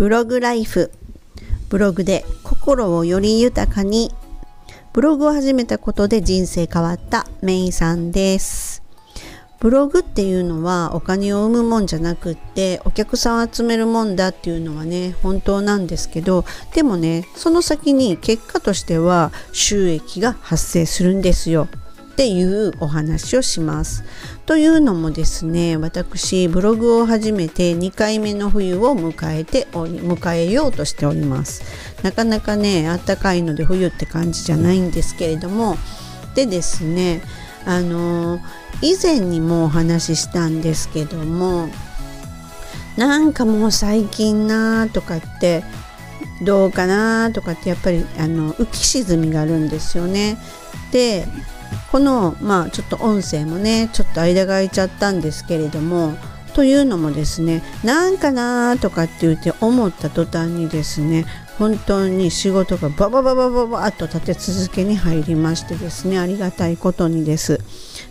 ブログライフ。ブログで心をより豊かに。ブログを始めたことで人生変わったメイさんです。ブログっていうのはお金を生むもんじゃなくってお客さんを集めるもんだっていうのはね本当なんですけどでもねその先に結果としては収益が発生するんですよ。っていうお話をします。というのもですね私ブログを始めて2回目の冬を迎えており迎えようとしておりますなかなかねあったかいので冬って感じじゃないんですけれどもでですねあの以前にもお話ししたんですけどもなんかもう最近なーとかってどうかなとかってやっぱりあの浮き沈みがあるんですよね。でこのまあちょっと音声もねちょっと間が空いちゃったんですけれどもというのもですねなんかなーとかって言って思った途端にですね本当に仕事がババババババッと立て続けに入りましてですねありがたいことにです。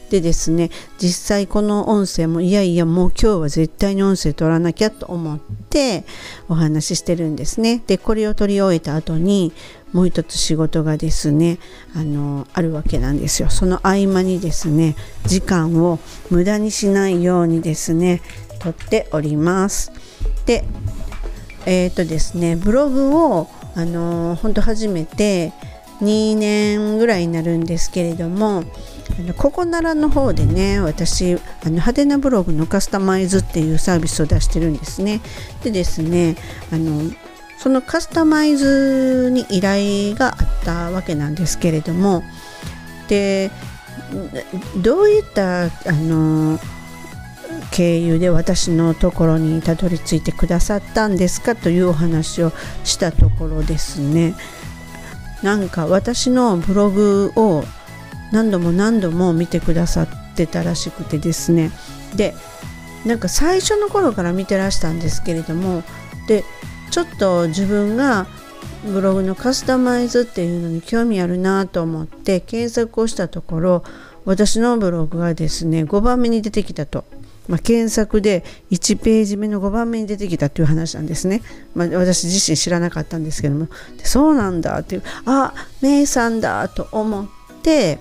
でですね実際この音声もいやいやもう今日は絶対に音声取らなきゃと思ってお話ししてるんですね。でこれを取り終えた後にもう一つ仕事がですねあのあるわけなんですよ。その合間にですね時間を無駄にしないようにですね撮っております。でえっ、ー、とですねブログをあの本当初めて2年ぐらいになるんですけれどもここならの方でね私あの派手なブログのカスタマイズっていうサービスを出してるんですね。でですねあのそのカスタマイズに依頼があったわけなんですけれどもでどういったあの経由で私のところにたどり着いてくださったんですかというお話をしたところですね。なんか私のブログを何度も何度も見てくださってたらしくてですね。でなんか最初の頃から見てらしたんですけれどもでちょっと自分がブログのカスタマイズっていうのに興味あるなと思って検索をしたところ私のブログがですね5番目に出てきたと、まあ、検索で1ページ目の5番目に出てきたという話なんですね、まあ、私自身知らなかったんですけども。そうなんだっていうあメイさんだと思って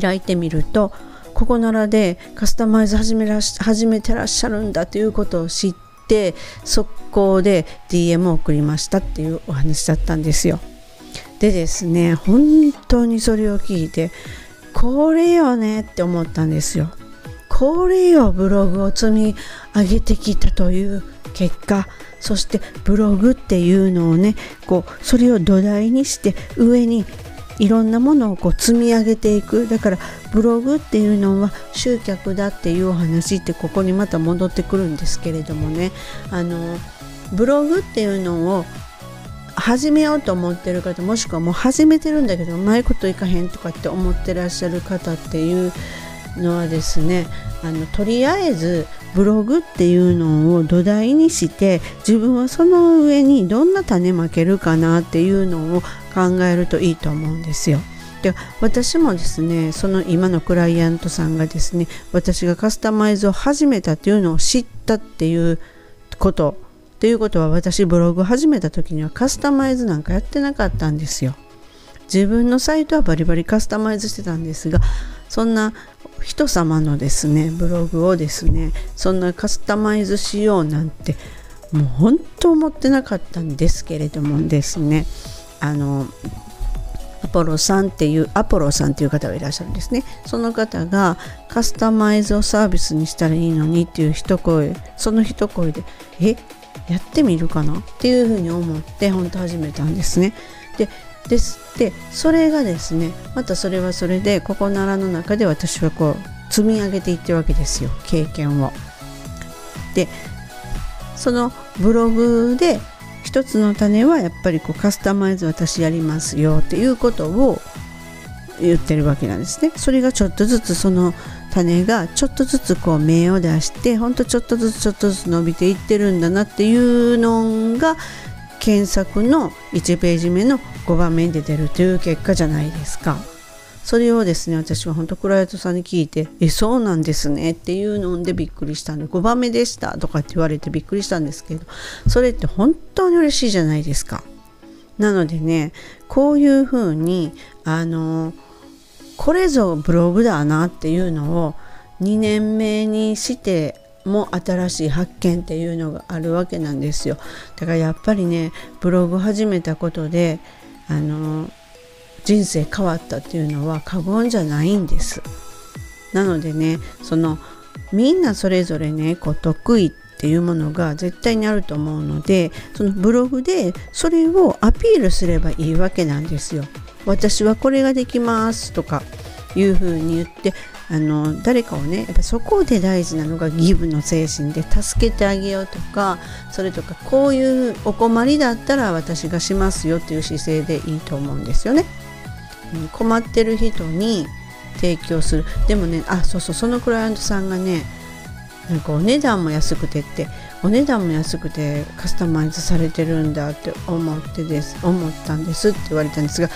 開いてみるとここならでカスタマイズ始めら始めてらっしゃるんだということを知って速攻で DM を送りましたっていうお話だったんですよ。でですね本当にそれを聞いてこれよねって思ったんですよ。これよブログを積み上げてきたという結果そしてブログっていうのをねこうそれを土台にして上にいろんなものをこう積み上げていく。だからブログっていうのは集客だっていうお話ってここにまた戻ってくるんですけれどもね。あのブログっていうのを始めようと思ってる方もしくはもう始めてるんだけどうまいこといかへんとかって思ってらっしゃる方っていうのはですねあのとりあえずブログっていうのを土台にして自分はその上にどんな種まけるかなっていうのを考えるといいと思うんですよ。で私もですねその今のクライアントさんがですね私がカスタマイズを始めたっていうのを知ったっていうことっていうことは私ブログ始めた時にはカスタマイズなんかやってなかったんですよ。自分のサイトはバリバリカスタマイズしてたんですがそんな人様のですねブログをですねそんなカスタマイズしようなんてもう本当思ってなかったんですけれどもですねあのアポロさんっていうアポロさんっていう方がいらっしゃるんですね。その方がカスタマイズをサービスにしたらいいのにっていう一声その一声でえやってみるかな？っていうふうに思って本当始めたんですね。でですでそれがですねまたそれはそれでここならの中で私はこう積み上げていってるわけですよ経験を。でそのブログで一つの種はやっぱりこうカスタマイズ私やりますよっていうことを言ってるわけなんですね。それがちょっとずつその種がちょっとずつこう芽を出してほんとちょっとずつちょっとずつ伸びていってるんだなっていうのが検索の1ページ目の5番目に出てるという結果じゃないですか。それをですね私は本当クライアントさんに聞いて「えそうなんですね」っていうのでびっくりしたんで5番目でしたとかって言われてびっくりしたんですけどそれって本当に嬉しいじゃないですか。なのでねこういうふうにあのこれぞブログだなっていうのを2年目にしても新しい発見っていうのがあるわけなんですよ。だからやっぱりねブログ始めたことであの人生変わったっていうのは過言じゃないんです。なのでねそのみんなそれぞれねこう得意っていうものが絶対にあると思うのでそのブログでそれをアピールすればいいわけなんですよ。私はこれができますとかいうふうに言ってあの誰かをねやっぱそこで大事なのがギブの精神で助けてあげようとかそれとかこういうお困りだったら私がしますよっていう姿勢でいいと思うんですよね。困ってる人に提供するでもねあそうそうそのクライアントさんがねなんかお値段も安くてってお値段も安くてカスタマイズされてるんだって思ってです思ったんですって言われたんですが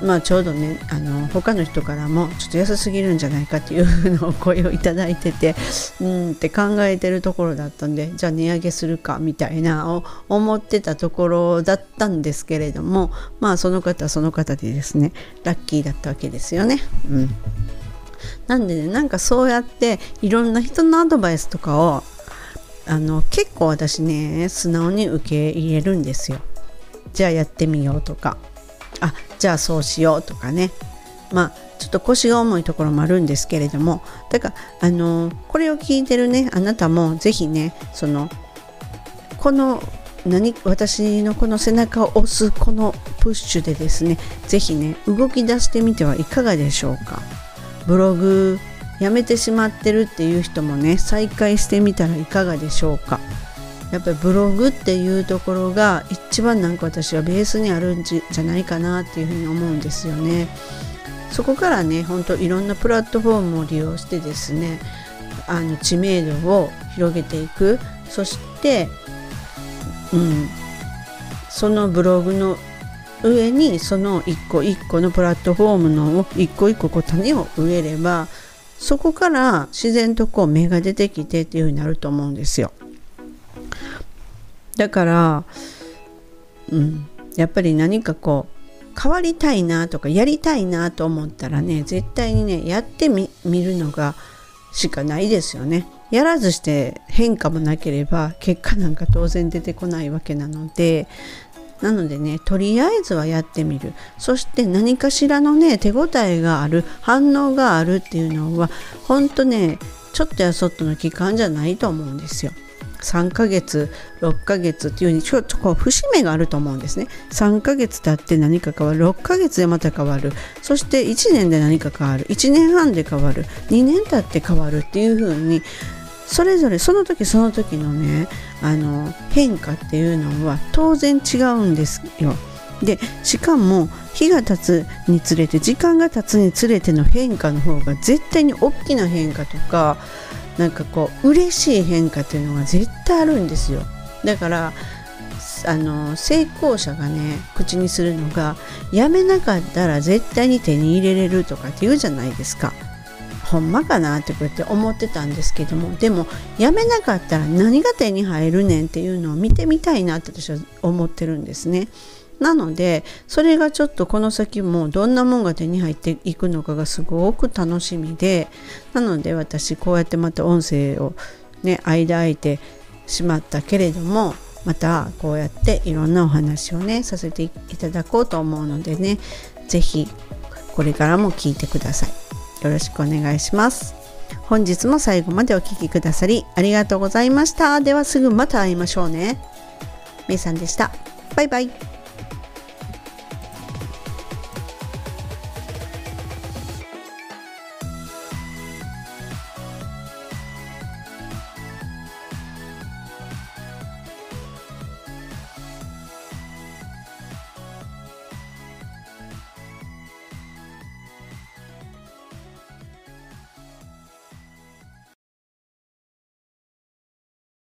まあ、ちょうどねあの他の人からもちょっと安すぎるんじゃないかっていうのを声をいただいてて うんって考えてるところだったんでじゃあ値上げするかみたいなを思ってたところだったんですけれどもまあその方はその方でですねラッキーだったわけですよね。うんなんでねなんかそうやっていろんな人のアドバイスとかをあの結構私ね素直に受け入れるんですよ。じゃあやってみようとかあじゃあそうしようとかね。まあちょっと腰が重いところもあるんですけれども。だからあのこれを聞いてるねあなたも是非ねそのこの何私のこの背中を押すこのプッシュでですね是非ね動き出してみてはいかがでしょうか。ブログやめてしまってるっていう人もね再開してみたらいかがでしょうか。やっぱりブログっていうところが一番なんか私はベースにあるんじゃないかなっていうふうに思うんですよね。そこからねほんといろんなプラットフォームを利用してですねあの知名度を広げていくそして、うん、そのブログの上にその一個一個のプラットフォームの一個一個こう種を植えればそこから自然とこう芽が出てきてっていう風になると思うんですよ。だから、うん、やっぱり何かこう変わりたいなとかやりたいなと思ったらね絶対にねやってみるのがしかないですよね。やらずして変化もなければ結果なんか当然出てこないわけなのでなのでねとりあえずはやってみるそして何かしらのね手応えがある反応があるっていうのはほんとねちょっとやそっとの期間じゃないと思うんですよ。3ヶ月6ヶ月っていうふうにちょっとこう節目があると思うんですね。3ヶ月経って何か変わる。6ヶ月でまた変わる。そして1年で何か変わる。1年半で変わる。2年経って変わるっていうふうにそれぞれその時その時のねあの変化っていうのは当然違うんですよ。でしかも日が経つにつれて時間が経つにつれての変化の方が絶対に大きな変化とかなんかこう嬉しい変化っていうのが絶対あるんですよだからあの成功者がね口にするのがやめなかったら絶対に手に入れれるとかって言うじゃないですかほんまかなってこうやって思ってたんですけどもでもやめなかったら何が手に入るねんっていうのを見てみたいなって私は思ってるんですね。なのでそれがちょっとこの先もどんなもんが手に入っていくのかがすごく楽しみでなので私こうやってまた音声をね間空いてしまったけれどもまたこうやっていろんなお話をねさせていただこうと思うのでね是非これからも聞いてください。よろしくお願いします。本日も最後までお聴きくださりありがとうございました。ではすぐまた会いましょうね。めいさんでした。バイバイ。